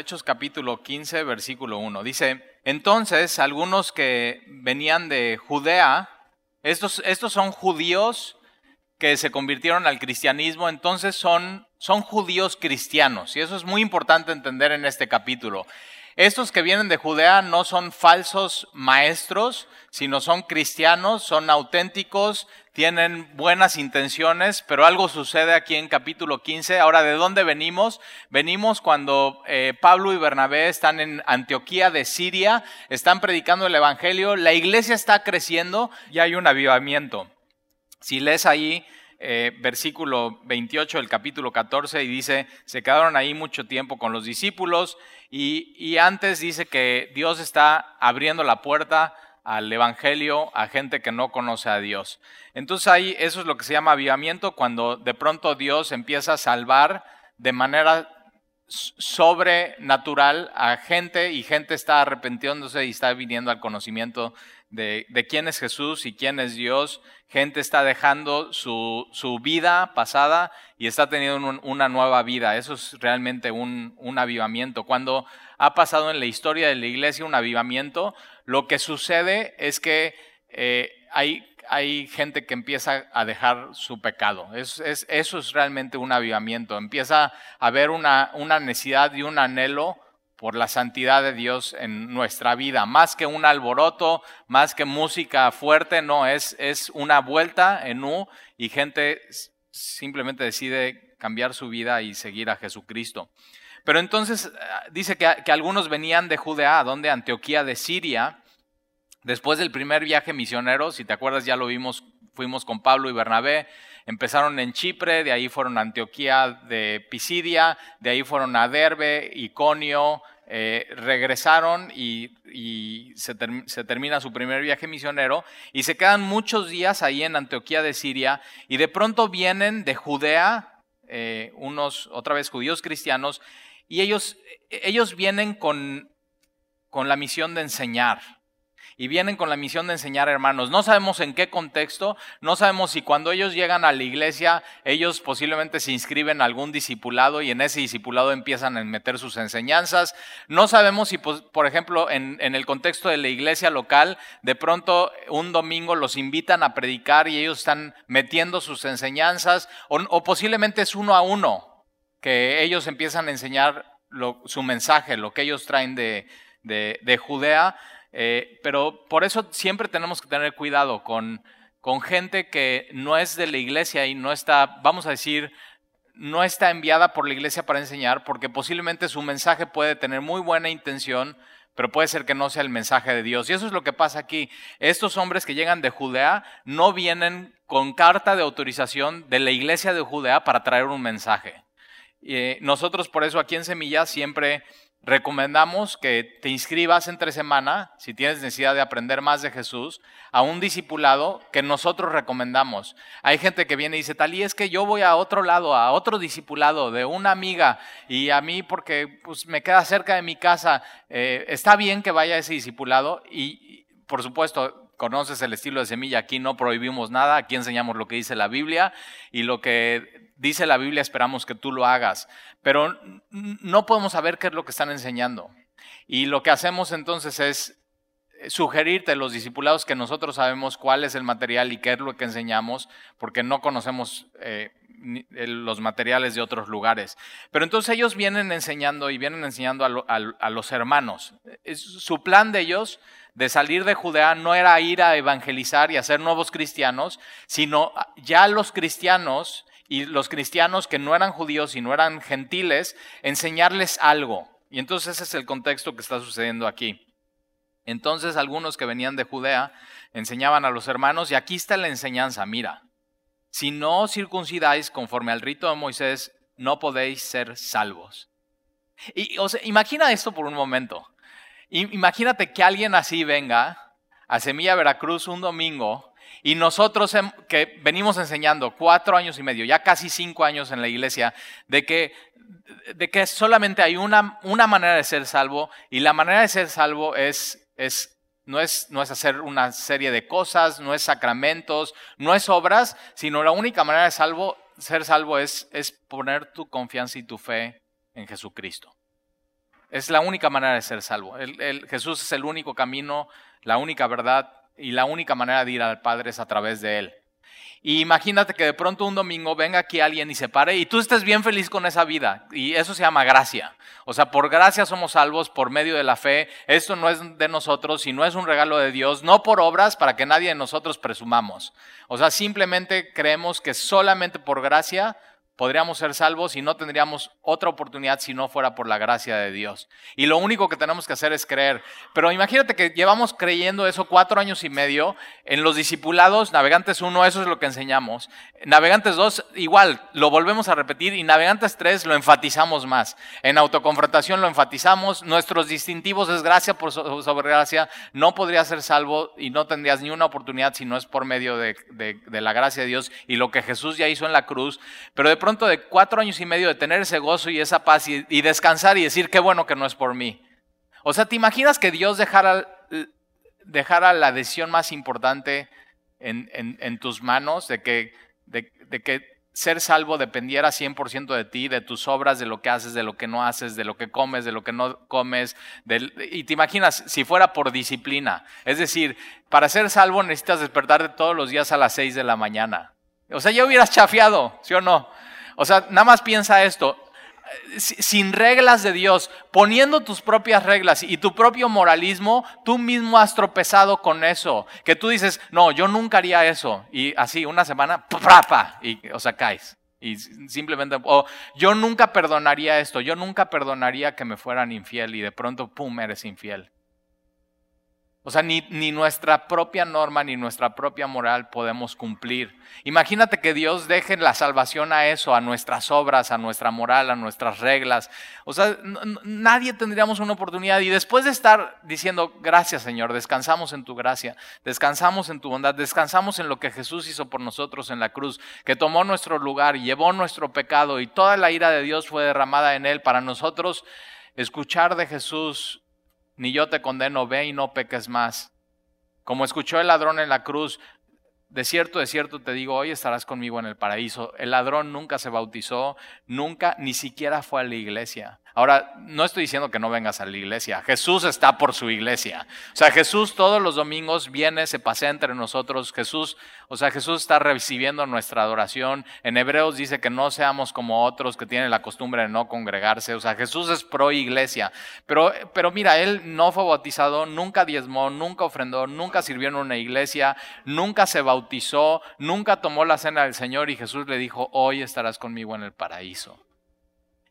Hechos capítulo 15, versículo 1. Dice, entonces algunos que venían de Judea, estos, estos son judíos que se convirtieron al cristianismo, entonces son, son judíos cristianos. Y eso es muy importante entender en este capítulo. Estos que vienen de Judea no son falsos maestros, sino son cristianos, son auténticos, tienen buenas intenciones, pero algo sucede aquí en capítulo 15. Ahora, ¿de dónde venimos? Venimos cuando eh, Pablo y Bernabé están en Antioquía de Siria, están predicando el Evangelio, la iglesia está creciendo y hay un avivamiento. Si lees ahí eh, versículo 28 del capítulo 14 y dice, se quedaron ahí mucho tiempo con los discípulos y, y antes dice que Dios está abriendo la puerta al Evangelio a gente que no conoce a Dios. Entonces ahí eso es lo que se llama avivamiento, cuando de pronto Dios empieza a salvar de manera sobrenatural a gente y gente está arrepentiéndose y está viniendo al conocimiento de, quién es Jesús y quién es Dios. Gente está dejando su, su vida pasada y está teniendo una nueva vida. Eso es realmente un, un avivamiento. Cuando ha pasado en la historia de la iglesia un avivamiento, lo que sucede es que eh, hay hay gente que empieza a dejar su pecado. Es, eso es realmente un avivamiento. Empieza a haber una, una necesidad y un anhelo por la santidad de Dios en nuestra vida. Más que un alboroto, más que música fuerte, no, es, es una vuelta en U y gente simplemente decide cambiar su vida y seguir a Jesucristo. Pero entonces ah, dice que, que algunos venían de Judea, donde Antioquía de Siria, Después del primer viaje misionero, si te acuerdas ya lo vimos, fuimos con Pablo y Bernabé, empezaron en Chipre, de ahí fueron a Antioquía de Pisidia, de ahí fueron a Derbe, Iconio, eh, regresaron y, se, termina su primer viaje misionero y se quedan muchos días ahí en Antioquía de Siria y de pronto vienen de Judea, eh, unos otra vez judíos cristianos, y ellos, ellos vienen con, con la misión de enseñar y vienen con la misión de enseñar hermanos. No sabemos en qué contexto, no sabemos si cuando ellos llegan a la iglesia, ellos posiblemente se inscriben a algún discipulado y en ese discipulado empiezan a meter sus enseñanzas. No sabemos si, pues, por ejemplo, en, el contexto de la iglesia local, de pronto un domingo los invitan a predicar y ellos están metiendo sus enseñanzas, o, posiblemente es uno a uno, que ellos empiezan a enseñar su mensaje, lo que ellos traen de, de Judea eh, pero por eso siempre tenemos que tener cuidado con, con gente que no es de la iglesia y no está, vamos a decir, no está enviada por la iglesia para enseñar, porque posiblemente su mensaje puede tener muy buena intención, pero puede ser que no sea el mensaje de Dios. Y eso es lo que pasa aquí. Estos hombres que llegan de Judea no vienen con carta de autorización de la iglesia de Judea para traer un mensaje. Eh, nosotros por eso aquí en Semilla siempre recomendamos que te inscribas entre semana, si tienes necesidad de aprender más de Jesús, a un discipulado que nosotros recomendamos. Hay gente que viene y dice, tal y es que yo voy a otro lado, a otro discipulado de una amiga, y a mí porque pues, me queda cerca de mi casa, eh, está bien que vaya a ese discipulado y, por supuesto, conoces el estilo de semilla, aquí no prohibimos nada, aquí enseñamos lo que dice la Biblia y lo que dice la Biblia, esperamos que tú lo hagas, pero no podemos saber qué es lo que están enseñando. Y lo que hacemos entonces es sugerirte los discipulados que nosotros sabemos cuál es el material y qué es lo que enseñamos, porque no conocemos eh, los materiales de otros lugares. Pero entonces ellos vienen enseñando y vienen enseñando a, los hermanos. su plan de ellos de salir de Judea no era ir a evangelizar y hacer nuevos cristianos, sino ya los cristianos y los cristianos que no eran judíos y no eran gentiles, enseñarles algo. Y entonces ese es el contexto que está sucediendo aquí. Entonces algunos que venían de Judea enseñaban a los hermanos y aquí está la enseñanza, mira, si no circuncidáis conforme al rito de Moisés, no podéis ser salvos. Y imagina esto por un momento. Imagínate que alguien así venga a Semilla Veracruz un domingo y nosotros que venimos enseñando cuatro años y medio, ya casi cinco años en la iglesia, de que, de que solamente hay una, una manera de ser salvo y la manera de ser salvo es, es, no, es, no es hacer una serie de cosas, no es sacramentos, no es obras, sino la única manera de salvo, ser salvo es, es poner tu confianza y tu fe en Jesucristo. Es la única manera de ser salvo. Jesús es el único camino, la única verdad y la única manera de ir al Padre es a través de Él. Y imagínate que de pronto un domingo venga aquí alguien y se pare y tú estés bien feliz con esa vida. Y eso se llama gracia. O sea, por gracia somos salvos por medio de la fe. Esto no es de nosotros y no es un regalo de Dios, no por obras para que nadie de nosotros presumamos. O sea, simplemente creemos que solamente por gracia podríamos ser salvos y no tendríamos otra oportunidad si no fuera por la gracia de Dios. Y lo único que tenemos que hacer es creer. Pero imagínate que llevamos creyendo eso cuatro años y medio. En los discipulados, Navegantes 1, eso es lo que enseñamos. Navegantes 2, igual, lo volvemos a repetir. Y Navegantes 3 lo enfatizamos más. En autoconfrontación lo enfatizamos. Nuestros distintivos es gracia por sobre gracia. No podrías ser salvo y no tendrías ni una oportunidad si no es por medio de, de la gracia de Dios y lo que Jesús ya hizo en la cruz. Pero de pronto de cuatro años y medio de tener ese gozo y esa paz y, descansar y decir, qué bueno que no es por mí. O sea, ¿te imaginas que Dios dejara, la decisión más importante en, tus manos, de que, de, que ser salvo dependiera 100% de ti, de tus obras, de lo que haces, de lo que no haces, de lo que comes, de lo que no comes. y te imaginas si fuera por disciplina. Es decir, para ser salvo necesitas despertarte todos los días a las 6 de la mañana. O sea, ya hubieras chafiado, ¿sí o no? O sea, nada más piensa esto, sin reglas de Dios, poniendo tus propias reglas y tu propio moralismo, tú mismo has tropezado con eso. Que tú dices, no, yo nunca haría eso. Y así, una semana, ¡prapa! Y, o sea, caes. Y simplemente, o yo nunca perdonaría esto, yo nunca perdonaría que me fueran infiel y de pronto, ¡pum!, eres infiel. O sea, ni, ni, nuestra propia norma ni nuestra propia moral podemos cumplir. Imagínate que Dios deje la salvación a eso, a nuestras obras, a nuestra moral, a nuestras reglas. O sea, nadie tendríamos una oportunidad. Y después de estar diciendo, gracias Señor, descansamos en tu gracia, descansamos en tu bondad, descansamos en lo que Jesús hizo por nosotros en la cruz, que tomó nuestro lugar, llevó nuestro pecado y toda la ira de Dios fue derramada en él para nosotros. Escuchar de Jesús ni yo te condeno, ve y no peques más. Como escuchó el ladrón en la cruz, de cierto, de cierto te digo, hoy estarás conmigo en el paraíso. El ladrón nunca se bautizó, nunca, ni siquiera fue a la iglesia. Ahora, no estoy diciendo que no vengas a la iglesia. Jesús está por su iglesia. O sea, Jesús todos los domingos viene, se pasea entre nosotros. Jesús, o sea, Jesús está recibiendo nuestra adoración. En Hebreos dice que no seamos como otros que tienen la costumbre de no congregarse. O sea, Jesús es pro iglesia. Pero, pero mira, él no fue bautizado, nunca diezmó, nunca ofrendó, nunca sirvió en una iglesia, nunca se bautizó, nunca tomó la cena del Señor y Jesús le dijo, hoy estarás conmigo en el paraíso.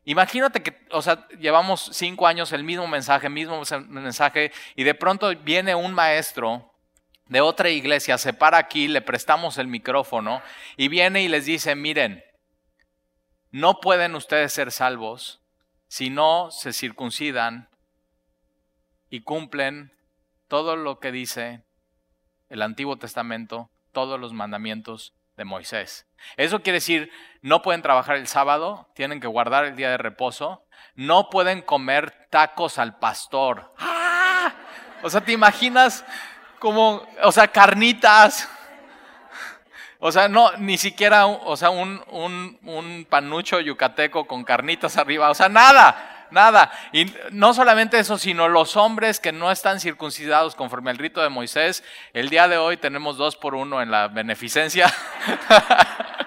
Imagínate que, o sea, llevamos cinco años el mismo mensaje, mismo mensaje, y de pronto viene un maestro de otra iglesia, se para aquí, le prestamos el micrófono y viene y les dice, miren, no pueden ustedes ser salvos si no se circuncidan y cumplen todo lo que dice el Antiguo Testamento, todos los mandamientos de Moisés. Eso quiere decir, no pueden trabajar el sábado, tienen que guardar el día de reposo, no pueden comer tacos al pastor. ¡Ah! O sea, ¿te imaginas como, o sea, carnitas? O sea, no, ni siquiera, o sea, un, un, un panucho yucateco con carnitas arriba, o sea, nada nada. Y no solamente eso, sino los hombres que no están circuncidados conforme al rito de Moisés. El día de hoy tenemos dos por uno en la beneficencia.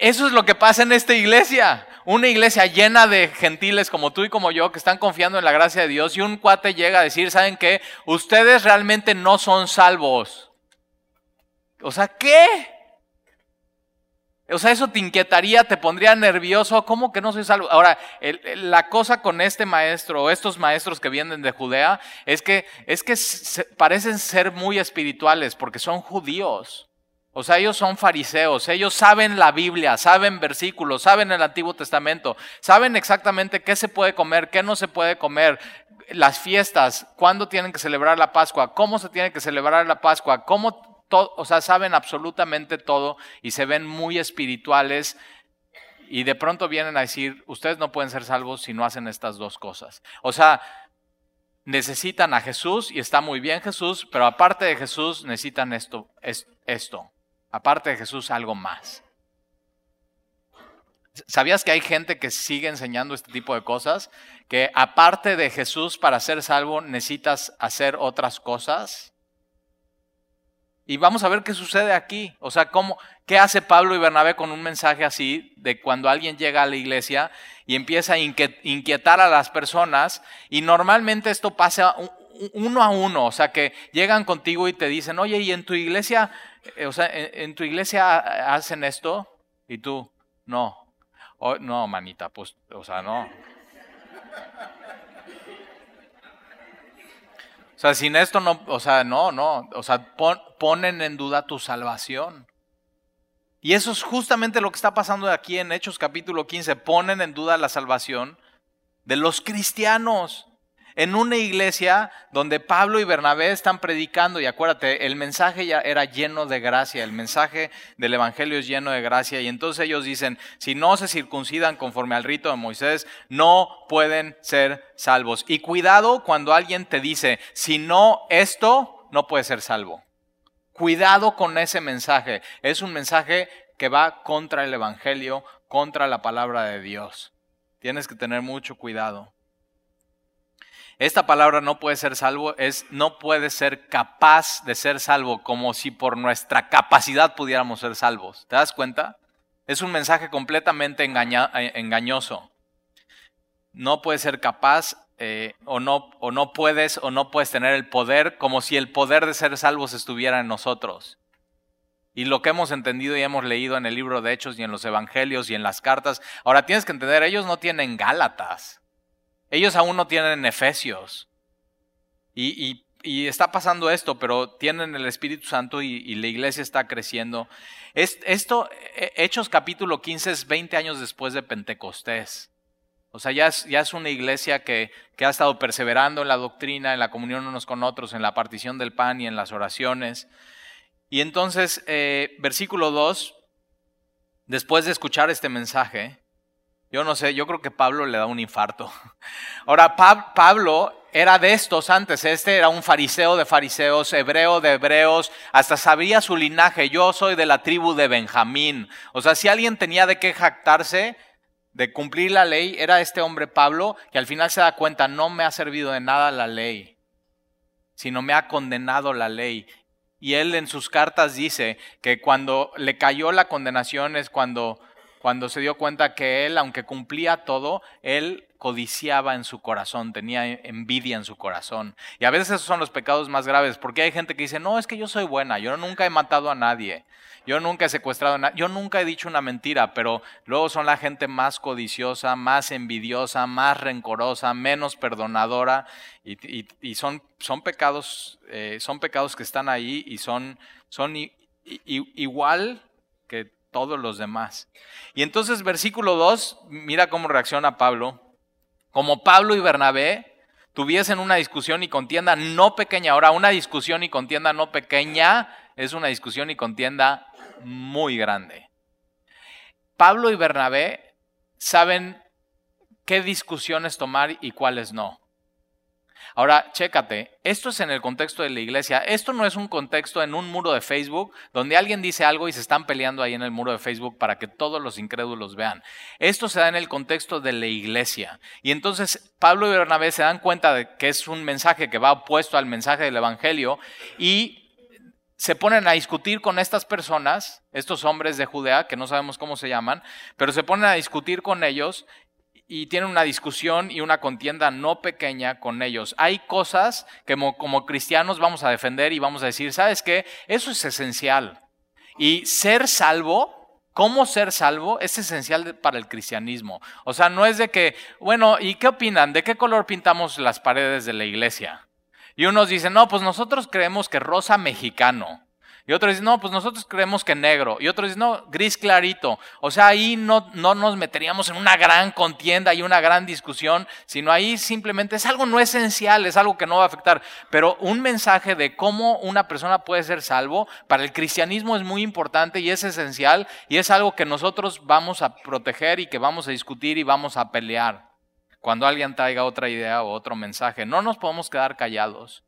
Eso es lo que pasa en esta iglesia. Una iglesia llena de gentiles como tú y como yo que están confiando en la gracia de Dios y un cuate llega a decir, ¿saben qué? Ustedes realmente no son salvos. O sea, ¿qué? O sea, eso te inquietaría, te pondría nervioso. ¿Cómo que no soy salvo? Ahora, la cosa con este maestro o estos maestros que vienen de Judea es que, es que parecen ser muy espirituales porque son judíos. O sea, ellos son fariseos, ellos saben la Biblia, saben versículos, saben el Antiguo Testamento, saben exactamente qué se puede comer, qué no se puede comer, las fiestas, cuándo tienen que celebrar la Pascua, cómo se tiene que celebrar la Pascua, cómo o sea, saben absolutamente todo y se ven muy espirituales y de pronto vienen a decir, ustedes no pueden ser salvos si no hacen estas dos cosas. O sea, necesitan a Jesús y está muy bien Jesús, pero aparte de Jesús necesitan esto, esto. Aparte de Jesús, algo más. ¿Sabías que hay gente que sigue enseñando este tipo de cosas? Que aparte de Jesús para ser salvo necesitas hacer otras cosas. Y vamos a ver qué sucede aquí. O sea, cómo, ¿qué hace Pablo y Bernabé con un mensaje así de cuando alguien llega a la iglesia y empieza a inquietar a las personas? Y normalmente esto pasa uno a uno, o sea, que llegan contigo y te dicen, oye, ¿y en tu iglesia, eh, o sea, en, tu iglesia hacen esto? Y tú, no, no, manita, pues, o sea, no. O sea, sin esto no, o sea, no, no, o sea, ponen en duda tu salvación. Y eso es justamente lo que está pasando aquí en Hechos capítulo 15, ponen en duda la salvación de los cristianos en una iglesia donde Pablo y Bernabé están predicando, y acuérdate, el mensaje ya era lleno de gracia, el mensaje del Evangelio es lleno de gracia, y entonces ellos dicen, si no se circuncidan conforme al rito de Moisés, no pueden ser salvos. Y cuidado cuando alguien te dice, si no esto, no puede ser salvo. Cuidado con ese mensaje, es un mensaje que va contra el Evangelio, contra la palabra de Dios. Tienes que tener mucho cuidado. Esta palabra no puede ser salvo, es no puede ser capaz de ser salvo, como si por nuestra capacidad pudiéramos ser salvos. ¿Te das cuenta? Es un mensaje completamente eh, engañoso. No puedes ser capaz eh, o, no, o no puedes o no puedes tener el poder como si el poder de ser salvos estuviera en nosotros. Y lo que hemos entendido y hemos leído en el libro de Hechos y en los Evangelios y en las cartas, ahora tienes que entender, ellos no tienen Gálatas. Ellos aún no tienen Efesios. Y, está pasando esto, pero tienen el Espíritu Santo y, la iglesia está creciendo. esto, e, Hechos capítulo 15 es 20 años después de Pentecostés. O sea, ya es, una iglesia que, que, ha estado perseverando en la doctrina, en la comunión unos con otros, en la partición del pan y en las oraciones. Y entonces, eh, versículo 2, después de escuchar este mensaje, yo no sé, yo creo que Pablo le da un infarto. Ahora, Pablo era de estos antes, este era un fariseo de fariseos, hebreo de hebreos, hasta sabía su linaje, yo soy de la tribu de Benjamín. O sea, si alguien tenía de qué jactarse de cumplir la ley, era este hombre Pablo, que al final se da cuenta, no me ha servido de nada la ley, sino me ha condenado la ley. Y él en sus cartas dice que cuando le cayó la condenación es cuando cuando se dio cuenta que él, aunque cumplía todo, él codiciaba en su corazón, tenía envidia en su corazón. Y a veces esos son los pecados más graves, porque hay gente que dice, no, es que yo soy buena, yo nunca he matado a nadie, yo nunca he secuestrado a nadie, yo nunca he dicho una mentira, pero luego son la gente más codiciosa, más envidiosa, más rencorosa, menos perdonadora, y, son, son, pecados, eh, son pecados que están ahí y son, son igual que todos los demás. Y entonces versículo 2, mira cómo reacciona Pablo. Como Pablo y Bernabé tuviesen una discusión y contienda no pequeña. Ahora, una discusión y contienda no pequeña es una discusión y contienda muy grande. Pablo y Bernabé saben qué discusiones tomar y cuáles no. Ahora, chécate, esto es en el contexto de la iglesia. Esto no es un contexto en un muro de Facebook donde alguien dice algo y se están peleando ahí en el muro de Facebook para que todos los incrédulos vean. Esto se da en el contexto de la iglesia. Y entonces Pablo y Bernabé se dan cuenta de que es un mensaje que va opuesto al mensaje del Evangelio y se ponen a discutir con estas personas, estos hombres de Judea, que no sabemos cómo se llaman, pero se ponen a discutir con ellos y tienen una discusión y una contienda no pequeña con ellos. Hay cosas que como, cristianos vamos a defender y vamos a decir, ¿sabes qué? Eso es esencial. Y ser salvo, cómo ser salvo, es esencial para el cristianismo. O sea, no es de que, bueno, ¿y qué opinan? ¿De qué color pintamos las paredes de la iglesia? Y unos dicen, no, pues nosotros creemos que rosa mexicano. Y otros dicen, no, pues nosotros creemos que negro. Y otros dicen, no, gris clarito. O sea, ahí no, no nos meteríamos en una gran contienda y una gran discusión, sino ahí simplemente es algo no esencial, es algo que no va a afectar. Pero un mensaje de cómo una persona puede ser salvo para el cristianismo es muy importante y es esencial y es algo que nosotros vamos a proteger y que vamos a discutir y vamos a pelear cuando alguien traiga otra idea o otro mensaje. No nos podemos quedar callados.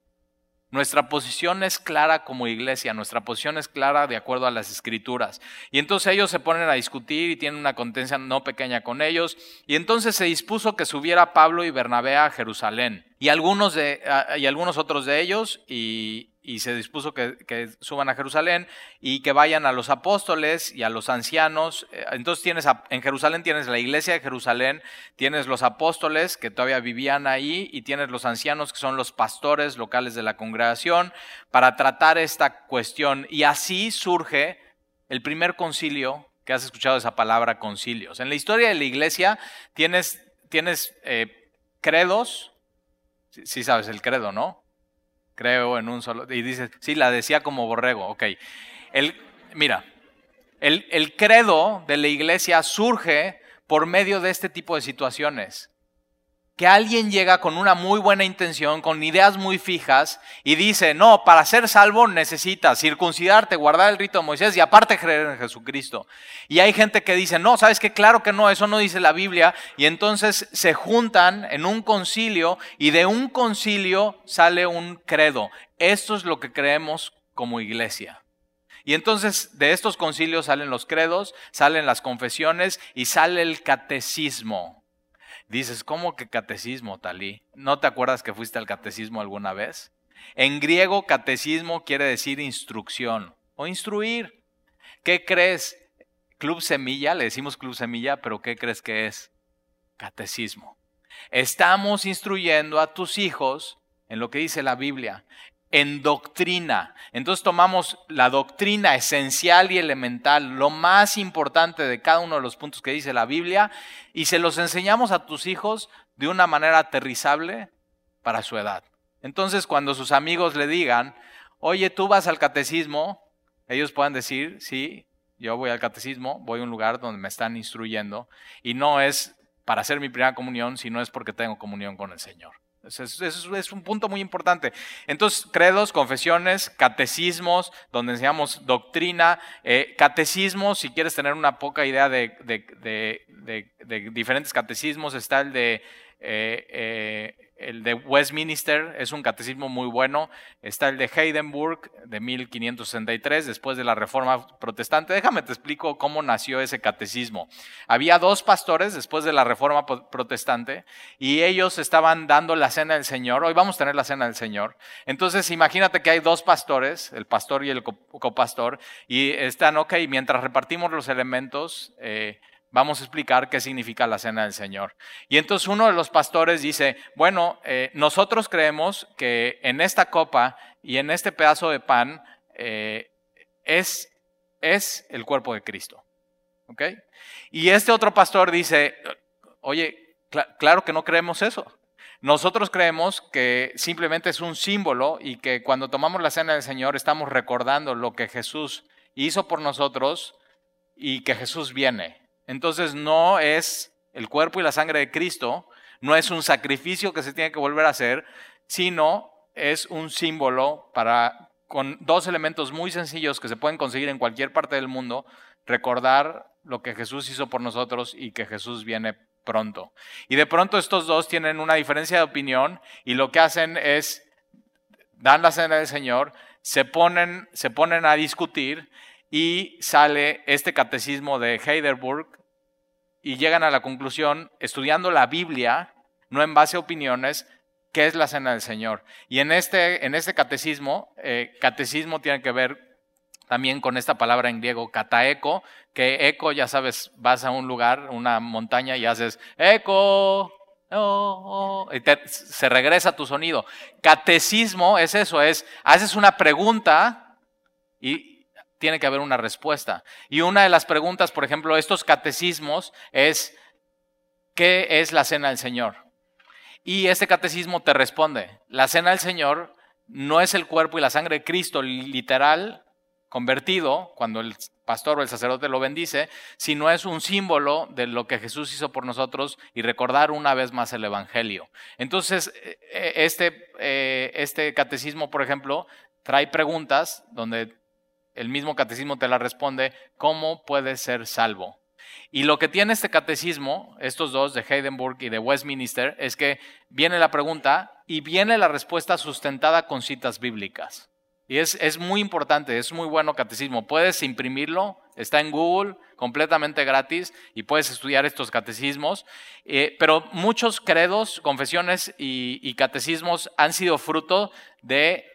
Nuestra posición es clara como iglesia, nuestra posición es clara de acuerdo a las escrituras. Y entonces ellos se ponen a discutir y tienen una contencia no pequeña con ellos. Y entonces se dispuso que subiera Pablo y Bernabé a Jerusalén. Y algunos, y algunos otros de ellos, y, y se dispuso que, suban a Jerusalén y que vayan a los apóstoles y a los ancianos. Eh, entonces tienes en Jerusalén tienes la iglesia de Jerusalén, tienes los apóstoles que todavía vivían ahí y tienes los ancianos que son los pastores locales de la congregación para tratar esta cuestión. Y así surge el primer concilio, que has escuchado esa palabra concilios. En la historia de la iglesia tienes, tienes eh, credos, sí sabes el credo, ¿no? Creo, en un solo... Y dice, sí, la decía como borrego, ok. El, mira, el, el credo de la iglesia surge por medio de este tipo de situaciones que alguien llega con una muy buena intención, con ideas muy fijas, y dice, no, para ser salvo necesitas circuncidarte, guardar el rito de Moisés y aparte creer en Jesucristo. Y hay gente que dice, no, sabes que claro que no, eso no dice la Biblia, y entonces se juntan en un concilio y de un concilio sale un credo. Esto es lo que creemos como iglesia. Y entonces de estos concilios salen los credos, salen las confesiones y sale el catecismo. Dices, ¿cómo que catecismo, Talí? ¿No te acuerdas que fuiste al catecismo alguna vez? En griego, catecismo quiere decir instrucción o instruir. ¿Qué crees? Club Semilla, le decimos Club Semilla, pero ¿qué crees que es? Catecismo. Estamos instruyendo a tus hijos en lo que dice la Biblia en doctrina. Entonces tomamos la doctrina esencial y elemental, lo más importante de cada uno de los puntos que dice la Biblia, y se los enseñamos a tus hijos de una manera aterrizable para su edad. Entonces cuando sus amigos le digan, oye, tú vas al catecismo, ellos pueden decir, sí, yo voy al catecismo, voy a un lugar donde me están instruyendo, y no es para hacer mi primera comunión, sino es porque tengo comunión con el Señor. Eso es, un punto muy importante. Entonces, credos, confesiones, catecismos, donde enseñamos doctrina, eh, catecismos, si quieres tener una poca idea de, de diferentes catecismos, está el de eh, eh, el de Westminster es un catecismo muy bueno. Está el de Heidenburg de 1563, después de la Reforma Protestante. Déjame te explico cómo nació ese catecismo. Había dos pastores después de la Reforma Protestante y ellos estaban dando la cena del Señor. Hoy vamos a tener la cena del Señor. Entonces imagínate que hay dos pastores, el pastor y el copastor, y están, ok, mientras repartimos los elementos, eh, vamos a explicar qué significa la cena del Señor. Y entonces uno de los pastores dice, bueno, eh, nosotros creemos que en esta copa y en este pedazo de pan eh, es, es el cuerpo de Cristo. ¿Ok? Y este otro pastor dice, oye, claro que no creemos eso. Nosotros creemos que simplemente es un símbolo y que cuando tomamos la cena del Señor estamos recordando lo que Jesús hizo por nosotros y que Jesús viene. Entonces no es el cuerpo y la sangre de Cristo, no es un sacrificio que se tiene que volver a hacer, sino es un símbolo para, con dos elementos muy sencillos que se pueden conseguir en cualquier parte del mundo, recordar lo que Jesús hizo por nosotros y que Jesús viene pronto. Y de pronto estos dos tienen una diferencia de opinión y lo que hacen es, dan la cena del Señor, se ponen, se ponen a discutir y sale este catecismo de Heidelberg y llegan a la conclusión, estudiando la Biblia, no en base a opiniones, qué es la cena del Señor. Y en este, en este catecismo, eh, catecismo tiene que ver también con esta palabra en griego, kataeko, que eco, ya sabes, vas a un lugar, una montaña y haces eco, oh, oh", y se regresa tu sonido. Catecismo es eso, es, haces una pregunta y, tiene que haber una respuesta. Y una de las preguntas, por ejemplo, estos catecismos es, ¿qué es la cena del Señor? Y este catecismo te responde, la cena del Señor no es el cuerpo y la sangre de Cristo literal convertido, cuando el pastor o el sacerdote lo bendice, sino es un símbolo de lo que Jesús hizo por nosotros y recordar una vez más el Evangelio. Entonces, e, e, este, eh, este catecismo, por ejemplo, trae preguntas donde el mismo catecismo te la responde, ¿cómo puedes ser salvo? Y lo que tiene este catecismo, estos dos de Heidenberg y de Westminster, es que viene la pregunta y viene la respuesta sustentada con citas bíblicas. Y es, es muy importante, es muy bueno catecismo. Puedes imprimirlo, está en Google, completamente gratis, y puedes estudiar estos catecismos. Eh, pero muchos credos, confesiones y, y catecismos han sido fruto de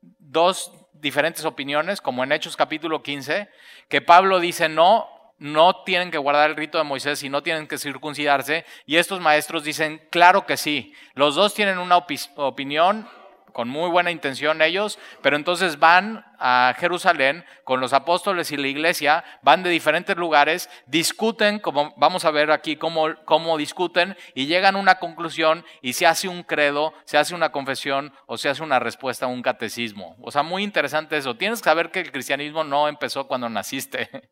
dos diferentes opiniones, como en Hechos capítulo 15, que Pablo dice, no, no tienen que guardar el rito de Moisés y no tienen que circuncidarse. Y estos maestros dicen, claro que sí. Los dos tienen una opinión con muy buena intención ellos, pero entonces van a Jerusalén con los apóstoles y la iglesia, van de diferentes lugares, discuten, como vamos a ver aquí cómo, cómo discuten, y llegan a una conclusión y se hace un credo, se hace una confesión o se hace una respuesta a un catecismo. O sea, muy interesante eso. Tienes que saber que el cristianismo no empezó cuando naciste.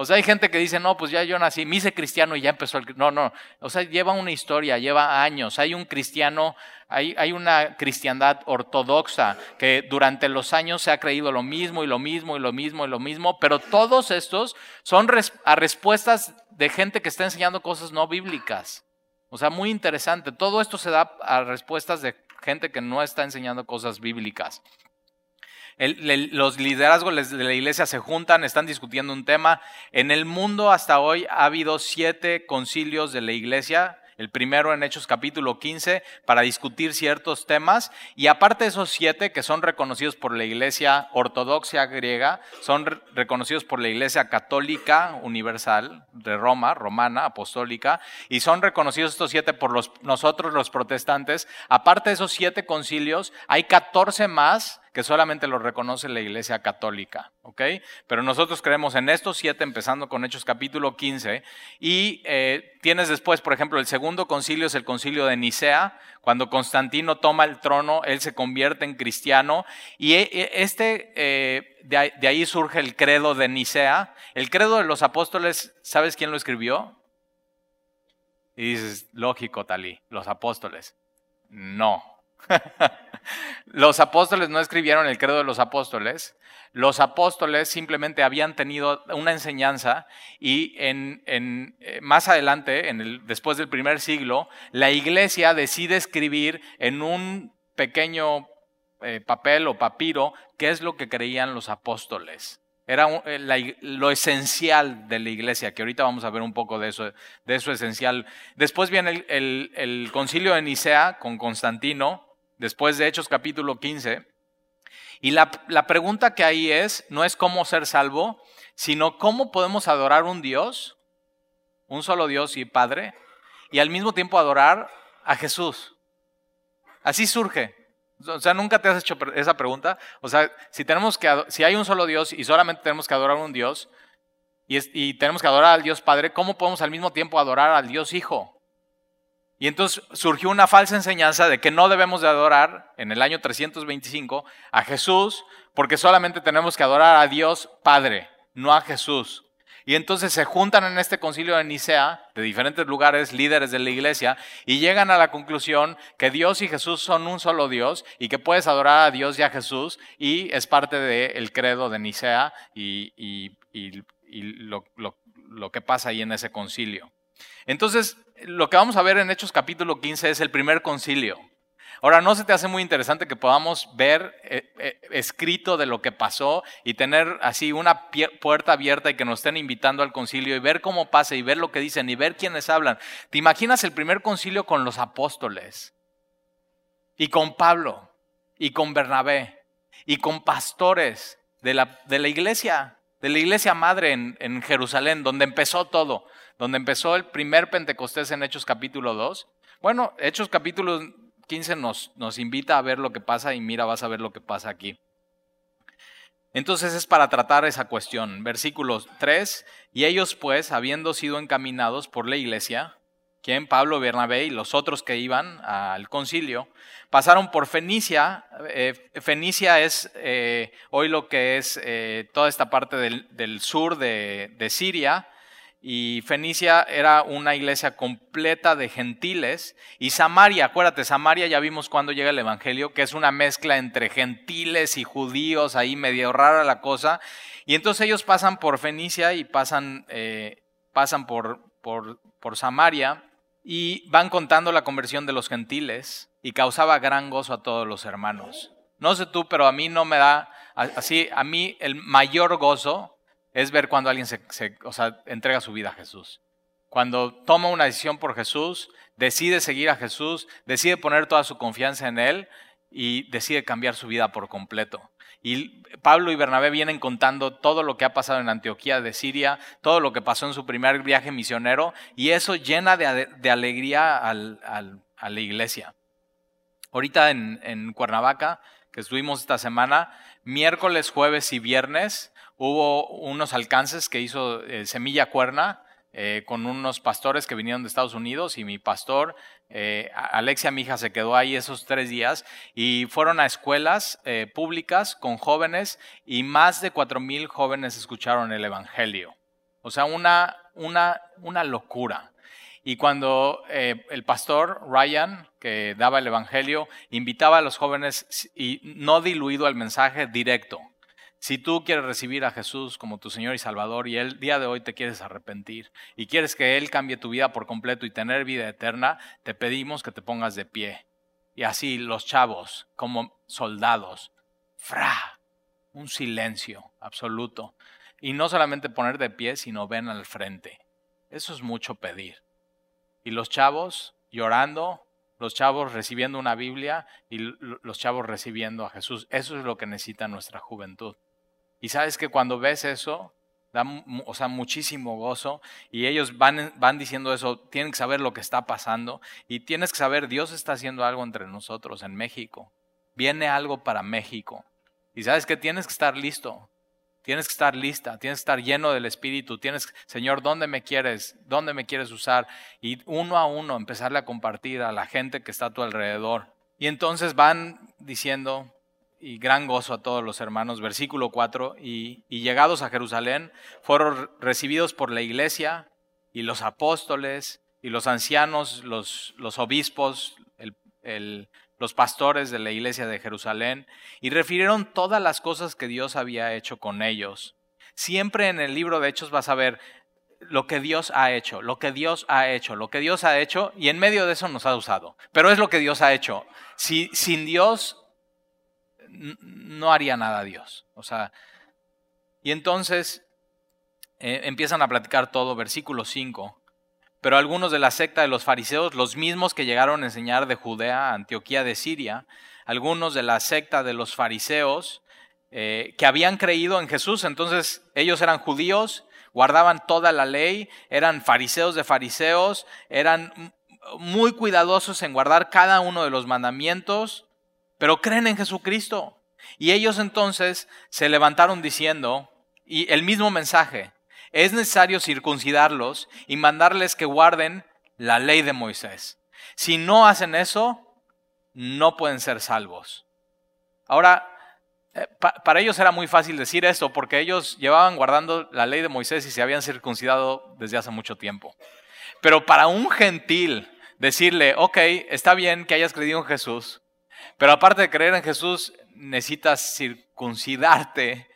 O sea, hay gente que dice, no, pues ya yo nací, me hice cristiano y ya empezó el... No, no, o sea, lleva una historia, lleva años. Hay un cristiano, hay, hay una cristiandad ortodoxa que durante los años se ha creído lo mismo y lo mismo y lo mismo y lo mismo, pero todos estos son a respuestas de gente que está enseñando cosas no bíblicas. O sea, muy interesante. Todo esto se da a respuestas de gente que no está enseñando cosas bíblicas los liderazgos de la iglesia se juntan, están discutiendo un tema. En el mundo hasta hoy ha habido siete concilios de la iglesia el primero en Hechos capítulo 15, para discutir ciertos temas. Y aparte de esos siete que son reconocidos por la Iglesia Ortodoxa griega, son reconocidos por la Iglesia Católica Universal de Roma, romana, apostólica, y son reconocidos estos siete por nosotros los protestantes. Aparte de esos siete concilios, hay 14 más que solamente los reconoce la Iglesia Católica. Pero nosotros creemos en estos siete, empezando con Hechos capítulo 15, y eh, tienes después, por ejemplo, el segundo concilio es el concilio de Nicea, cuando Constantino toma el trono, él se convierte en cristiano, y e, e, este, eh, de ahí surge el credo de Nicea. El credo de los apóstoles, ¿sabes quién lo escribió? Y dices, lógico, Talí, los apóstoles. No, los apóstoles no escribieron el credo de los apóstoles. Los apóstoles simplemente habían tenido una enseñanza y en, eh, más adelante, en el, después del primer siglo, la iglesia decide escribir en un pequeño eh, papel o papiro qué es lo que creían los apóstoles. Era eh, lo esencial de la iglesia, que ahorita vamos a ver un poco de eso, de eso esencial. Después viene el, el concilio de Nicea con Constantino, después de Hechos capítulo 15. Y la, pregunta que ahí es, no es cómo ser salvo, sino cómo podemos adorar un Dios, un solo Dios y Padre, y al mismo tiempo adorar a Jesús. Así surge. O sea, nunca te has hecho esa pregunta. O sea, si, tenemos que, si hay un solo Dios y solamente tenemos que adorar a un Dios, y, y tenemos que adorar al Dios Padre, ¿cómo podemos al mismo tiempo adorar al Dios Hijo? Y entonces surgió una falsa enseñanza de que no debemos de adorar en el año 325 a Jesús porque solamente tenemos que adorar a Dios Padre, no a Jesús. Y entonces se juntan en este concilio de Nicea, de diferentes lugares, líderes de la iglesia, y llegan a la conclusión que Dios y Jesús son un solo Dios y que puedes adorar a Dios y a Jesús, y es parte del credo de Nicea y, lo, lo que pasa ahí en ese concilio. Entonces, lo que vamos a ver en Hechos capítulo 15 es el primer concilio. Ahora, ¿no se te hace muy interesante que podamos ver eh, eh, escrito de lo que pasó y tener así una puerta abierta y que nos estén invitando al concilio y ver cómo pasa y ver lo que dicen y ver quiénes hablan? ¿Te imaginas el primer concilio con los apóstoles? Y con Pablo, y con Bernabé, y con pastores de la, de la iglesia, de la iglesia madre en, en Jerusalén, donde empezó todo donde empezó el primer Pentecostés en Hechos capítulo 2. Bueno, Hechos capítulo 15 nos, nos invita a ver lo que pasa y mira, vas a ver lo que pasa aquí. Entonces es para tratar esa cuestión. Versículo 3, y ellos pues, habiendo sido encaminados por la iglesia, quien Pablo, Bernabé y los otros que iban al concilio, pasaron por Fenicia. Eh, Fenicia es eh, hoy lo que es eh, toda esta parte del, sur de, de Siria, y Fenicia era una iglesia completa de gentiles. Y Samaria, acuérdate, Samaria ya vimos cuando llega el Evangelio, que es una mezcla entre gentiles y judíos, ahí medio rara la cosa. Y entonces ellos pasan por Fenicia y pasan, eh, pasan por, por, por Samaria y van contando la conversión de los gentiles y causaba gran gozo a todos los hermanos. No sé tú, pero a mí no me da, así, a mí el mayor gozo es ver cuando alguien se, entrega su vida a Jesús. Cuando toma una decisión por Jesús, decide seguir a Jesús, decide poner toda su confianza en Él y decide cambiar su vida por completo. Y Pablo y Bernabé vienen contando todo lo que ha pasado en Antioquía de Siria, todo lo que pasó en su primer viaje misionero, y eso llena de, alegría a la iglesia. Ahorita en, Cuernavaca, que estuvimos esta semana, miércoles, jueves y viernes, hubo unos alcances que hizo eh, Semilla Cuerna, eh, con unos pastores que vinieron de Estados Unidos y mi pastor, eh, Alexia, mi hija, se quedó ahí esos tres días y fueron a escuelas públicas con jóvenes y más de cuatro mil jóvenes escucharon el Evangelio. O sea, una, una, una locura. Y cuando el pastor Ryan, que daba el Evangelio, invitaba a los jóvenes y no diluido el mensaje directo, si tú quieres recibir a Jesús como tu Señor y Salvador y el día de hoy te quieres arrepentir y quieres que Él cambie tu vida por completo y tener vida eterna, te pedimos que te pongas de pie. Y así los chavos, como soldados, fra, un silencio absoluto. Y no solamente poner de pie, sino ven al frente. Eso es mucho pedir. Y los chavos llorando, los chavos recibiendo una Biblia y los chavos recibiendo a Jesús. Eso es lo que necesita nuestra juventud. Y sabes que cuando ves eso, da o sea, muchísimo gozo y ellos van, van diciendo eso, tienen que saber lo que está pasando y tienes que saber, Dios está haciendo algo entre nosotros en México. Viene algo para México. Y sabes que tienes que estar listo, tienes que estar lista, tienes que estar lleno del Espíritu, tienes, Señor, ¿dónde me quieres? ¿Dónde me quieres usar? Y uno a uno empezarle a compartir a la gente que está a tu alrededor. Y entonces van diciendo, y gran gozo a todos los hermanos. Versículo 4, y, llegados a Jerusalén, fueron recibidos por la iglesia y los apóstoles y los ancianos, los, los obispos, los pastores de la iglesia de Jerusalén, y refirieron todas las cosas que Dios había hecho con ellos. Siempre en el libro de Hechos vas a ver lo que Dios ha hecho, lo que Dios ha hecho, lo que Dios ha hecho, y en medio de eso nos ha usado. Pero es lo que Dios ha hecho. Si, sin Dios no haría nada Dios. O sea, y entonces eh, empiezan a platicar todo, versículo 5. Pero algunos de la secta de los fariseos, los mismos que llegaron a enseñar de Judea Antioquía de Siria, algunos de la secta de los fariseos eh, que habían creído en Jesús, entonces ellos eran judíos, guardaban toda la ley, eran fariseos de fariseos, eran muy cuidadosos en guardar cada uno de los mandamientos, pero creen en Jesucristo. Y ellos entonces se levantaron diciendo, y el mismo mensaje, es necesario circuncidarlos y mandarles que guarden la ley de Moisés. Si no hacen eso, no pueden ser salvos. Ahora, eh, para ellos era muy fácil decir esto porque ellos llevaban guardando la ley de Moisés y se habían circuncidado desde hace mucho tiempo. Pero para un gentil decirle, ok, está bien que hayas creído en Jesús, pero aparte de creer en Jesús, necesitas circuncidarte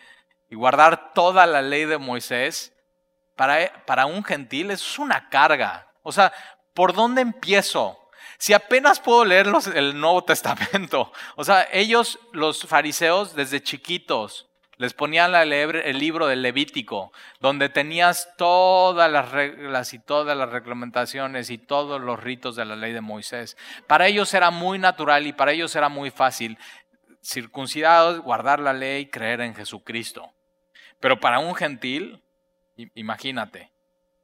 y guardar toda la ley de Moisés. Para, para un gentil eso es una carga. O sea, ¿por dónde empiezo? Si apenas puedo leer el Nuevo Testamento. O sea, ellos, los fariseos, desde chiquitos, les ponían el libro del Levítico, donde tenías todas las reglas y todas las reglamentaciones y todos los ritos de la ley de Moisés. Para ellos era muy natural y para ellos era muy fácil circuncidados, guardar la ley, creer en Jesucristo. Pero para un gentil, imagínate.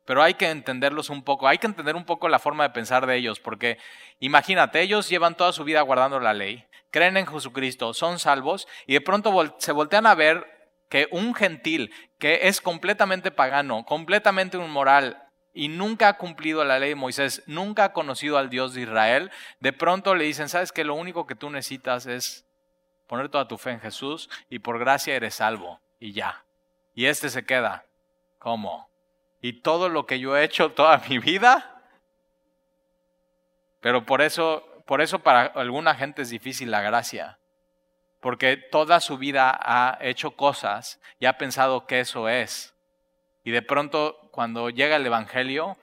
Pero hay que entenderlos un poco, hay que entender un poco la forma de pensar de ellos, porque imagínate, ellos llevan toda su vida guardando la ley, creen en Jesucristo, son salvos y de pronto se voltean a ver que un gentil que es completamente pagano, completamente inmoral y nunca ha cumplido la ley de Moisés, nunca ha conocido al Dios de Israel, de pronto le dicen, sabes que lo único que tú necesitas es poner toda tu fe en Jesús y por gracia eres salvo y ya. Y este se queda, ¿cómo? ¿Y todo lo que yo he hecho toda mi vida? Pero por eso por eso para alguna gente es difícil la gracia, porque toda su vida ha hecho cosas y ha pensado que eso es. y de pronto cuando llega el Evangelio,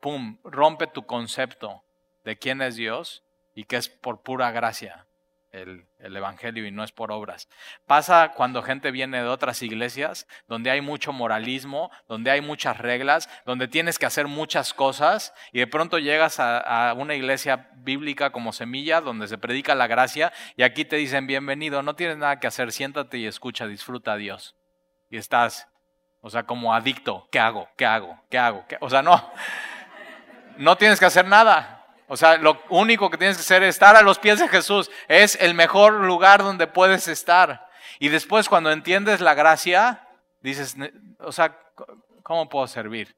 ¡pum!, rompe tu concepto de quién es Dios y que es por pura gracia el, Evangelio y no es por obras. Pasa cuando gente viene de otras iglesias donde hay mucho moralismo, donde hay muchas reglas, donde tienes que hacer muchas cosas y de pronto llegas a, una iglesia bíblica como Semilla donde se predica la gracia y aquí te dicen bienvenido, no tienes nada que hacer, siéntate y escucha, disfruta a Dios. Y estás, o sea, como adicto, ¿qué hago? ¿Qué hago? ¿Qué hago? O sea, no, no tienes que hacer nada. O sea, lo único que tienes que hacer es estar a los pies de Jesús. Es el mejor lugar donde puedes estar. Y después cuando entiendes la gracia, dices, o sea, ¿cómo puedo servir?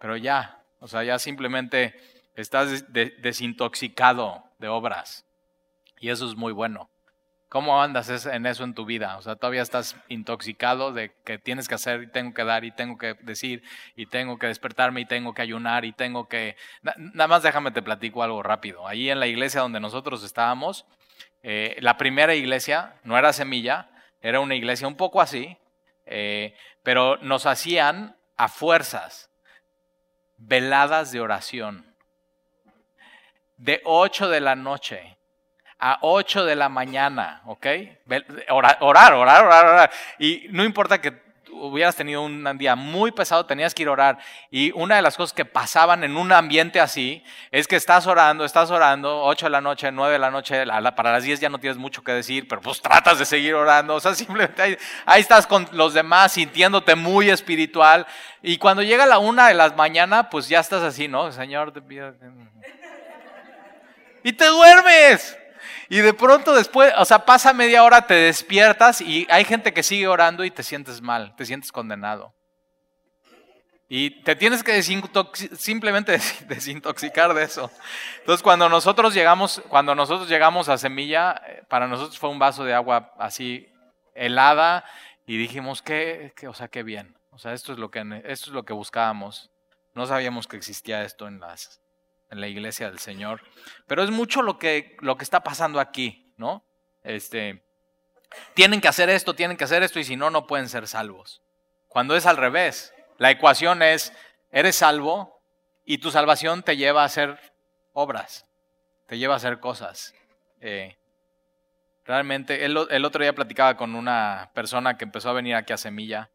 Pero ya, o sea, ya simplemente estás desintoxicado de obras. Y eso es muy bueno. ¿Cómo andas en eso en tu vida? O sea, todavía estás intoxicado de que tienes que hacer y tengo que dar y tengo que decir y tengo que despertarme y tengo que ayunar y tengo que... Nada más déjame te platico algo rápido. Ahí en la iglesia donde nosotros estábamos, eh, la primera iglesia no era semilla, era una iglesia un poco así, eh, pero nos hacían a fuerzas veladas de oración. De 8 de la noche a 8 de la mañana, ¿ok? Orar, orar, orar, orar, Y no importa que hubieras tenido un día muy pesado, tenías que ir a orar. Y una de las cosas que pasaban en un ambiente así es que estás orando, estás orando, 8 de la noche, 9 de la noche, para las 10 ya no tienes mucho que decir, pero pues tratas de seguir orando. O sea, simplemente ahí, ahí estás con los demás sintiéndote muy espiritual. Y cuando llega la una de las mañana, pues ya estás así, ¿no? Señor, te pido... Y te duermes. Y de pronto después, o sea, pasa media hora, te despiertas y hay gente que sigue orando y te sientes mal, te sientes condenado. Y te tienes que simplemente desintoxicar de eso. Entonces, cuando nosotros llegamos, cuando nosotros llegamos a Semilla, eh, para nosotros fue un vaso de agua así helada y dijimos que, o sea, qué bien. O sea, esto es lo que esto es lo que buscábamos. No sabíamos que existía esto en las en la iglesia del Señor. Pero es mucho lo que, lo que está pasando aquí, ¿no? Este, tienen que hacer esto, tienen que hacer esto y si no, no pueden ser salvos. Cuando es al revés, la ecuación es, eres salvo y tu salvación te lleva a hacer obras, te lleva a hacer cosas. Eh, realmente, el, otro día platicaba con una persona que empezó a venir aquí a Semilla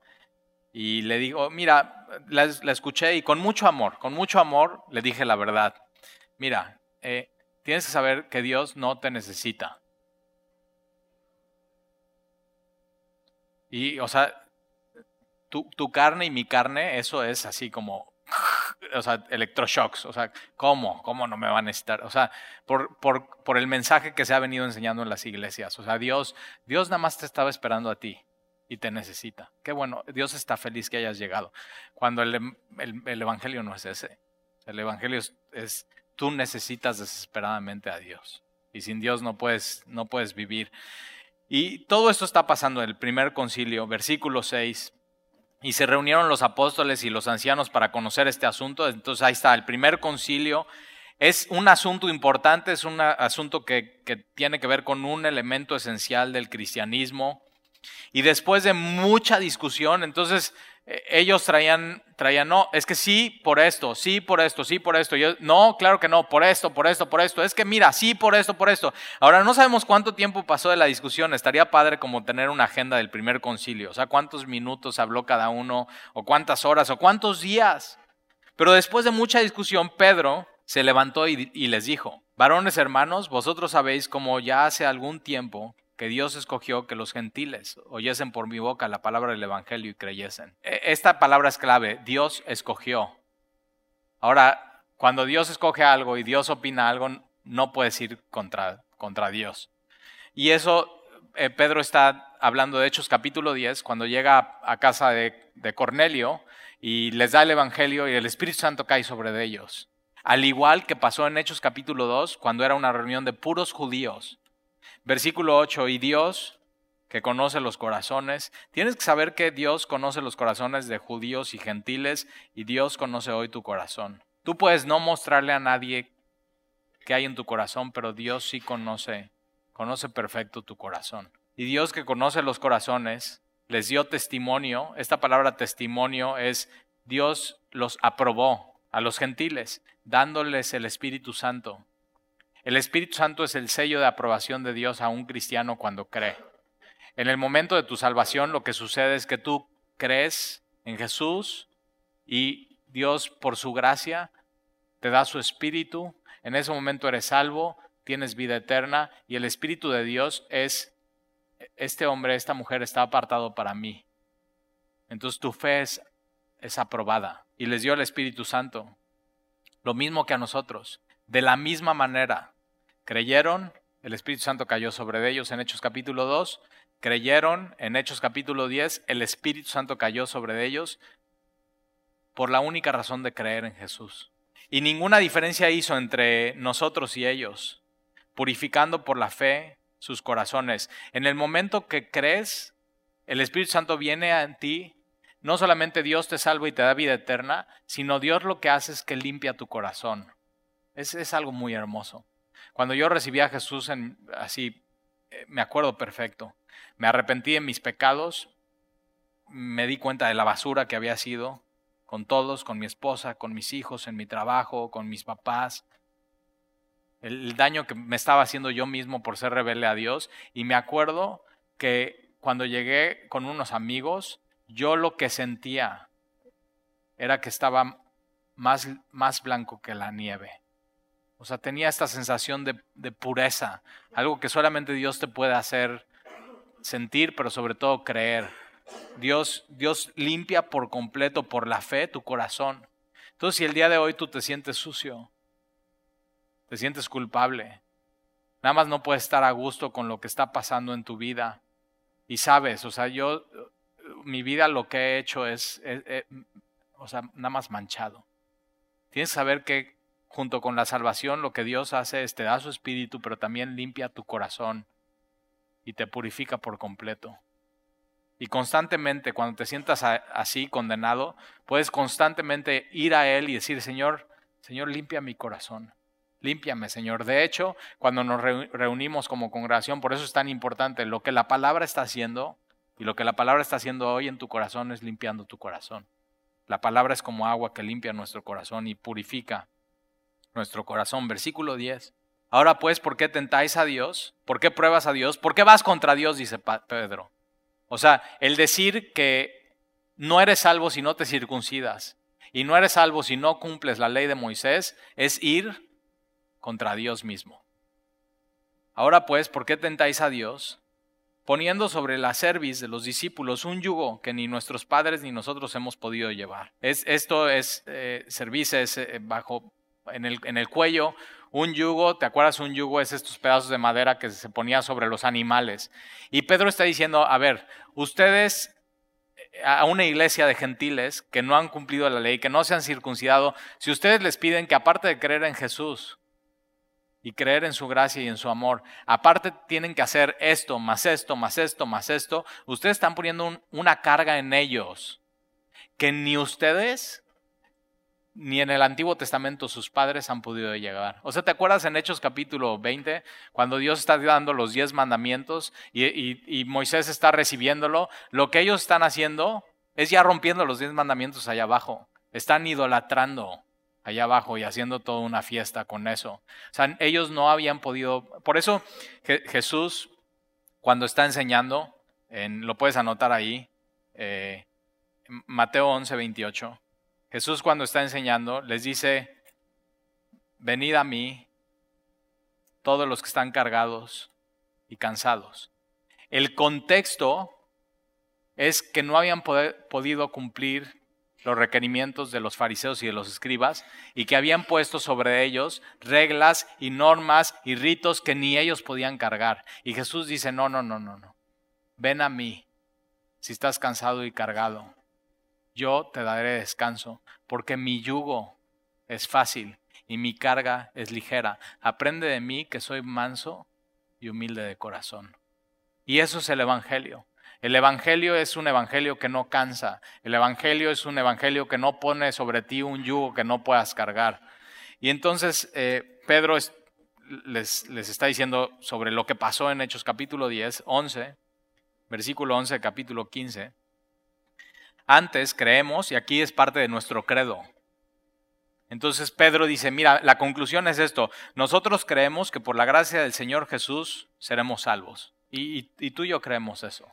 y le digo, mira, la, escuché y con mucho amor, con mucho amor le dije la verdad. Mira, eh, tienes que saber que Dios no te necesita. Y, o sea, tu, carne y mi carne, eso es así como, o sea, electroshocks. O sea, ¿cómo? ¿Cómo no me van a necesitar? O sea, por, por, por el mensaje que se ha venido enseñando en las iglesias. O sea, Dios, Dios nada más te estaba esperando a ti y te necesita. Qué bueno, Dios está feliz que hayas llegado. Cuando el, el, Evangelio no es ese. El Evangelio es, tú necesitas desesperadamente a Dios. Y sin Dios no puedes, no puedes vivir. Y todo esto está pasando en el primer concilio, versículo 6. Y se reunieron los apóstoles y los ancianos para conocer este asunto. Entonces ahí está, el primer concilio es un asunto importante, es un asunto que, que tiene que ver con un elemento esencial del cristianismo y después de mucha discusión, entonces ellos traían, traían, no, es que sí por esto, sí por esto, sí por esto. Yo, no, claro que no, por esto, por esto, por esto. Es que mira, sí por esto, por esto. Ahora no sabemos cuánto tiempo pasó de la discusión. Estaría padre como tener una agenda del primer concilio. O sea, cuántos minutos habló cada uno, o cuántas horas, o cuántos días. Pero después de mucha discusión, Pedro se levantó y, y les dijo, varones hermanos, vosotros sabéis como ya hace algún tiempo que Dios escogió que los gentiles oyesen por mi boca la palabra del Evangelio y creyesen. E, esta palabra es clave, Dios escogió. Ahora, cuando Dios escoge algo y Dios opina algo, no puedes ir contra, contra Dios. Y eso eh, Pedro está hablando de Hechos capítulo 10, cuando llega a, casa de, de Cornelio y les da el Evangelio y el Espíritu Santo cae sobre ellos. Al igual que pasó en Hechos capítulo 2, cuando era una reunión de puros judíos Versículo 8, y Dios, que conoce los corazones, tienes que saber que Dios conoce los corazones de judíos y gentiles y Dios conoce hoy tu corazón. Tú puedes no mostrarle a nadie que hay en tu corazón, pero Dios sí conoce, conoce perfecto tu corazón. Y Dios que conoce los corazones, les dio testimonio. Esta palabra testimonio es Dios los aprobó a los gentiles, dándoles el Espíritu Santo. El Espíritu Santo es el sello de aprobación de Dios a un cristiano cuando cree. En el momento de tu salvación lo que sucede es que tú crees en Jesús y Dios por su gracia te da su Espíritu. En ese momento eres salvo, tienes vida eterna y el Espíritu de Dios es, este hombre, esta mujer está apartado para mí. Entonces tu fe es, es aprobada y les dio el Espíritu Santo. Lo mismo que a nosotros. De la misma manera, creyeron, el Espíritu Santo cayó sobre ellos en Hechos capítulo 2, creyeron en Hechos capítulo 10, el Espíritu Santo cayó sobre ellos por la única razón de creer en Jesús. Y ninguna diferencia hizo entre nosotros y ellos, purificando por la fe sus corazones. En el momento que crees, el Espíritu Santo viene a ti, no solamente Dios te salva y te da vida eterna, sino Dios lo que hace es que limpia tu corazón. Es, es algo muy hermoso. Cuando yo recibí a Jesús en, así, eh, me acuerdo perfecto. Me arrepentí de mis pecados, me di cuenta de la basura que había sido con todos, con mi esposa, con mis hijos, en mi trabajo, con mis papás. El, daño que me estaba haciendo yo mismo por ser rebelde a Dios. Y me acuerdo que cuando llegué con unos amigos, yo lo que sentía era que estaba más, más blanco que la nieve. O sea, tenía esta sensación de, de, pureza, algo que solamente Dios te puede hacer sentir, pero sobre todo creer. Dios, Dios limpia por completo, por la fe, tu corazón. Entonces, si el día de hoy tú te sientes sucio, te sientes culpable, nada más no puedes estar a gusto con lo que está pasando en tu vida. Y sabes, o sea, yo, mi vida lo que he hecho es, o sea, nada más manchado. Tienes que saber que junto con la salvación lo que Dios hace es te da su espíritu, pero también limpia tu corazón y te purifica por completo. Y constantemente, cuando te sientas así condenado, puedes constantemente ir a Él y decir, Señor, Señor, limpia mi corazón. Límpiame, Señor. De hecho, cuando nos reunimos como congregación, por eso es tan importante lo que la palabra está haciendo y lo que la palabra está haciendo hoy en tu corazón es limpiando tu corazón. La palabra es como agua que limpia nuestro corazón y purifica nuestro corazón. Versículo 10. Ahora pues, ¿por qué tentáis a Dios? ¿Por qué pruebas a Dios? ¿Por qué vas contra Dios? Dice Pedro. O sea, el decir que no eres salvo si no te circuncidas y no eres salvo si no cumples la ley de Moisés es ir contra Dios mismo. Ahora pues, ¿por qué tentáis a Dios? Poniendo sobre la cerviz de los discípulos un yugo que ni nuestros padres ni nosotros hemos podido llevar. Es, esto es eh, eh bajo en el, en el cuello un yugo, ¿te acuerdas? Un yugo es estos pedazos de madera que se ponía sobre los animales. Y Pedro está diciendo, a ver, ustedes eh, a una iglesia de gentiles que no han cumplido la ley, que no se han circuncidado, si ustedes les piden que aparte de creer en Jesús y creer en su gracia y en su amor, aparte tienen que hacer esto, más esto, más esto, más esto, ustedes están poniendo una carga en ellos que ni ustedes ni en el Antiguo Testamento sus padres han podido llegar. O sea, ¿te acuerdas en Hechos capítulo 20, cuando Dios está dando los diez mandamientos y, Moisés está recibiéndolo? Lo que ellos están haciendo es ya rompiendo los diez mandamientos allá abajo. Están idolatrando allá abajo y haciendo toda una fiesta con eso. O sea, ellos no habían podido... Por eso Jesús, cuando está enseñando, en, lo puedes anotar ahí, eh, Mateo 11, 28. Jesús cuando está enseñando les dice, venid a mí todos los que están cargados y cansados. El contexto es que no habían podido cumplir los requerimientos de los fariseos y de los escribas y que habían puesto sobre ellos reglas y normas y ritos que ni ellos podían cargar. Y Jesús dice, no, no, no, no, no. Ven a mí si estás cansado y cargado yo te daré descanso, porque mi yugo es fácil y mi carga es ligera. Aprende de mí que soy manso y humilde de corazón. Y eso es el Evangelio. El Evangelio es un Evangelio que no cansa. El Evangelio es un Evangelio que no pone sobre ti un yugo que no puedas cargar. Y entonces eh, Pedro les, les está diciendo sobre lo que pasó en Hechos capítulo 10, 11, versículo 11, capítulo 15. Antes creemos, y aquí es parte de nuestro credo. Entonces Pedro dice, mira, la conclusión es esto, nosotros creemos que por la gracia del Señor Jesús seremos salvos. Y, tú y yo creemos eso.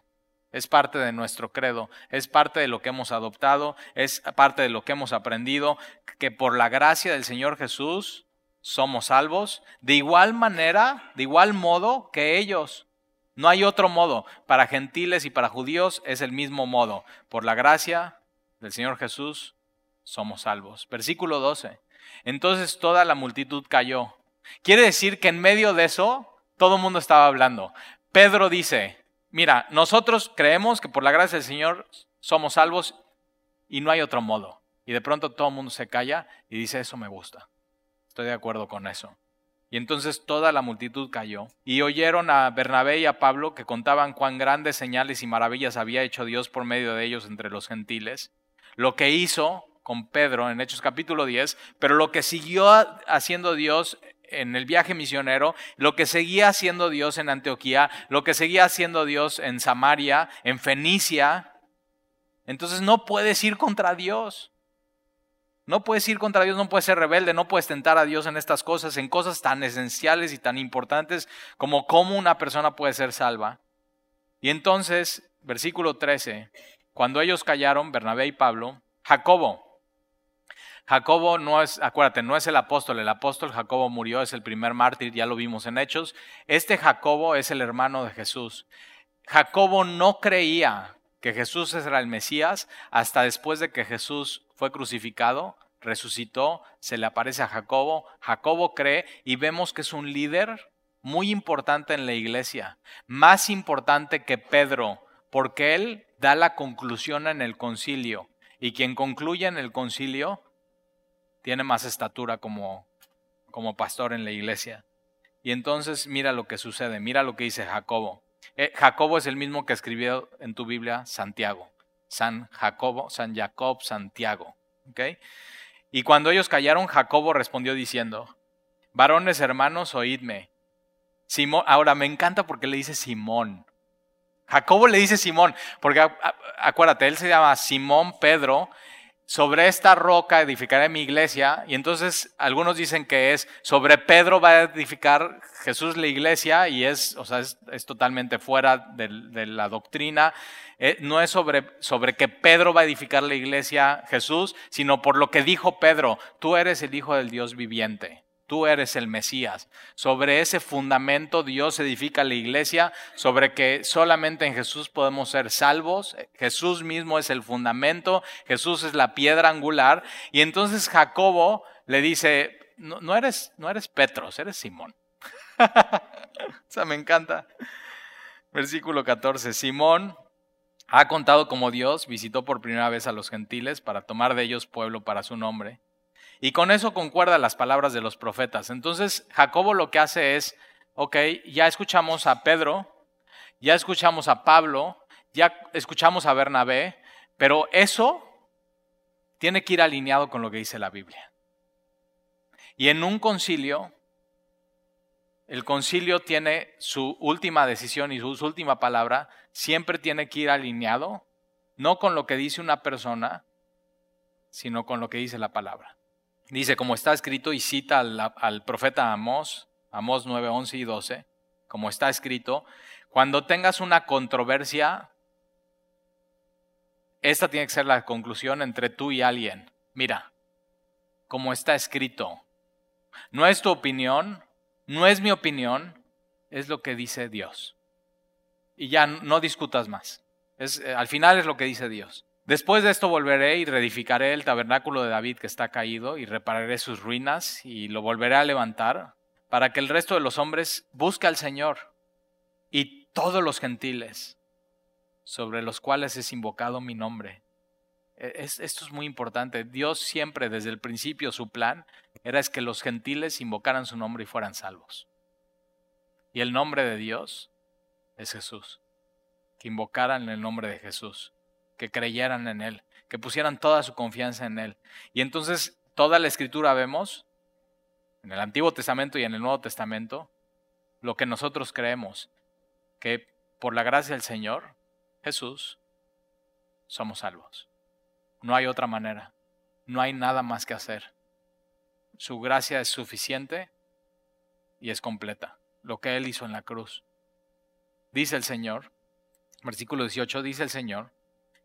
Es parte de nuestro credo, es parte de lo que hemos adoptado, es parte de lo que hemos aprendido, que por la gracia del Señor Jesús somos salvos, de igual manera, de igual modo que ellos. No hay otro modo. Para gentiles y para judíos es el mismo modo. Por la gracia del Señor Jesús somos salvos. Versículo 12. Entonces toda la multitud cayó. Quiere decir que en medio de eso todo el mundo estaba hablando. Pedro dice, mira, nosotros creemos que por la gracia del Señor somos salvos y no hay otro modo. Y de pronto todo el mundo se calla y dice, eso me gusta. Estoy de acuerdo con eso. Y entonces toda la multitud cayó y oyeron a Bernabé y a Pablo que contaban cuán grandes señales y maravillas había hecho Dios por medio de ellos entre los gentiles. Lo que hizo con Pedro en Hechos capítulo 10, pero lo que siguió haciendo Dios en el viaje misionero, lo que seguía haciendo Dios en Antioquía, lo que seguía haciendo Dios en Samaria, en Fenicia. Entonces no puedes ir contra Dios. No puedes ir contra Dios, no puedes ser rebelde, no puedes tentar a Dios en estas cosas, en cosas tan esenciales y tan importantes como cómo una persona puede ser salva. Y entonces, versículo 13, cuando ellos callaron, Bernabé y Pablo, Jacobo, Jacobo no es, acuérdate, no es el apóstol, el apóstol Jacobo murió, es el primer mártir, ya lo vimos en Hechos. Este Jacobo es el hermano de Jesús. Jacobo no creía que Jesús era el Mesías hasta después de que Jesús fue crucificado, resucitó, se le aparece a Jacobo. Jacobo cree y vemos que es un líder muy importante en la iglesia, más importante que Pedro, porque él da la conclusión en el concilio. Y quien concluye en el concilio tiene más estatura como, como pastor en la iglesia. Y entonces mira lo que sucede, mira lo que dice Jacobo. Eh, Jacobo es el mismo que escribió en tu Biblia Santiago. San Jacobo, San Jacob, Santiago. ¿okay? Y cuando ellos callaron, Jacobo respondió diciendo, varones hermanos, oídme. Simón, ahora me encanta porque le dice Simón. Jacobo le dice Simón, porque acuérdate, él se llama Simón Pedro sobre esta roca edificaré mi iglesia. Y entonces algunos dicen que es sobre Pedro va a edificar Jesús la iglesia y es, o sea, es, totalmente fuera de, la doctrina. Eh, no es sobre, sobre que Pedro va a edificar la iglesia Jesús, sino por lo que dijo Pedro, tú eres el Hijo del Dios viviente. Tú eres el Mesías. Sobre ese fundamento Dios edifica la iglesia, sobre que solamente en Jesús podemos ser salvos. Jesús mismo es el fundamento, Jesús es la piedra angular. Y entonces Jacobo le dice, no, eres, no eres Petros, eres Simón. o sea, me encanta. Versículo 14, Simón ha contado como Dios visitó por primera vez a los gentiles para tomar de ellos pueblo para su nombre y con eso concuerda las palabras de los profetas. Entonces, Jacobo lo que hace es, ok, ya escuchamos a Pedro, ya escuchamos a Pablo, ya escuchamos a Bernabé, pero eso tiene que ir alineado con lo que dice la Biblia. Y en un concilio, el concilio tiene su última decisión y su última palabra, siempre tiene que ir alineado, no con lo que dice una persona, sino con lo que dice la palabra. Dice, como está escrito, y cita al, profeta Amós, Amós 9, 11 y 12, como está escrito, cuando tengas una controversia, esta tiene que ser la conclusión entre tú y alguien. Mira, como está escrito, no es tu opinión, no es mi opinión, es lo que dice Dios. Y ya no discutas más. Es, eh, al final es lo que dice Dios. Después de esto volveré y reedificaré el tabernáculo de David que está caído y repararé sus ruinas y lo volveré a levantar para que el resto de los hombres busque al Señor y todos los gentiles sobre los cuales es invocado mi nombre. E, esto es muy importante. Dios siempre, desde el principio, su plan era es que los gentiles invocaran su nombre y fueran salvos. Y el nombre de Dios es Jesús. Que invocaran el nombre de Jesús que creyeran en Él, que pusieran toda su confianza en Él. Y entonces toda la escritura vemos, en el Antiguo Testamento y en el Nuevo Testamento, lo que nosotros creemos, que por la gracia del Señor, Jesús, somos salvos. No hay otra manera. No hay nada más que hacer. Su gracia es suficiente y es completa. Lo que Él hizo en la cruz. Dice el Señor, versículo 18, dice el Señor,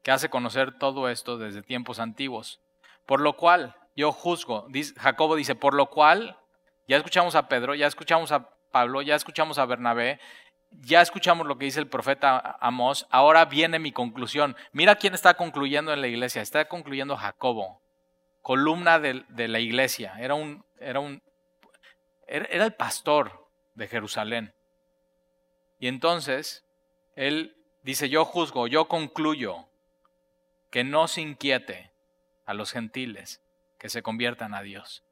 que hace conocer todo esto desde tiempos antiguos. Por lo cual yo juzgo, Jacobo dice, por lo cual, ya escuchamos a Pedro, ya escuchamos a Pablo, ya escuchamos a Bernabé, ya escuchamos lo que dice el profeta Amós, ahora viene mi conclusión. Mira quién está concluyendo en la iglesia, está concluyendo Jacobo, columna de, la iglesia, era, un, era, un, era el pastor de Jerusalén. Y entonces, él dice, yo juzgo, yo concluyo que no se inquiete a los gentiles que se conviertan a Dios.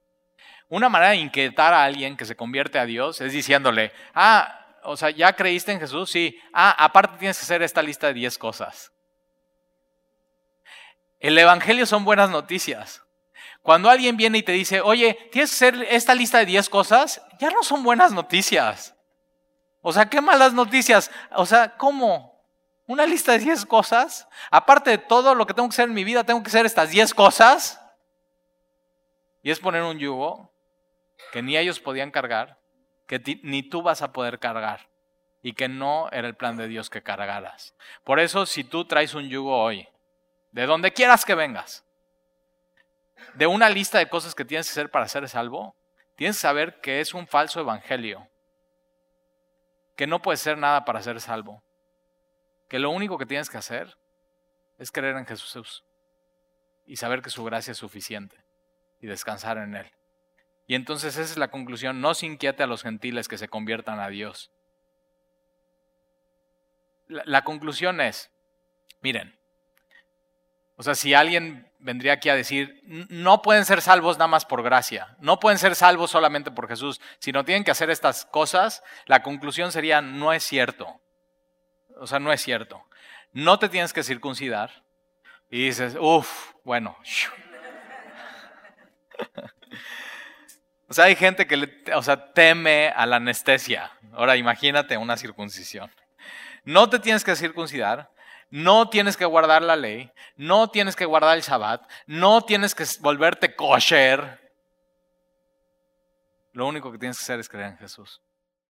Una manera de inquietar a alguien que se convierte a Dios es diciéndole, ah, o sea, ¿ya creíste en Jesús? Sí. Ah, aparte tienes que hacer esta lista de 10 cosas. El Evangelio son buenas noticias. Cuando alguien viene y te dice, oye, tienes que hacer esta lista de 10 cosas, ya no son buenas noticias. O sea, qué malas noticias. O sea, ¿cómo? ¿Una lista de 10 cosas? Aparte de todo lo que tengo que hacer en mi vida, tengo que hacer estas 10 cosas. Y es poner un yugo que ni ellos podían cargar, que ni tú vas a poder cargar y que no era el plan de Dios que cargaras. Por eso, si tú traes un yugo hoy, de donde quieras que vengas, de una lista de cosas que tienes que hacer para ser salvo, tienes que saber que es un falso evangelio, que no puedes ser nada para ser salvo, que lo único que tienes que hacer es creer en Jesús y saber que su gracia es suficiente y descansar en Él. Y entonces esa es la conclusión, no se inquiete a los gentiles que se conviertan a Dios. La, conclusión es, miren, o sea, si alguien vendría aquí a decir, no pueden ser salvos nada más por gracia, no pueden ser salvos solamente por Jesús, sino tienen que hacer estas cosas, la conclusión sería, no es cierto. O sea, no es cierto. No te tienes que circuncidar. Y dices, uff, bueno. O sea, hay gente que teme a la anestesia. Ahora imagínate una circuncisión. No te tienes que circuncidar, no tienes que guardar la ley, no tienes que guardar el Shabbat, no tienes que volverte kosher. Lo único que tienes que hacer es creer en Jesús.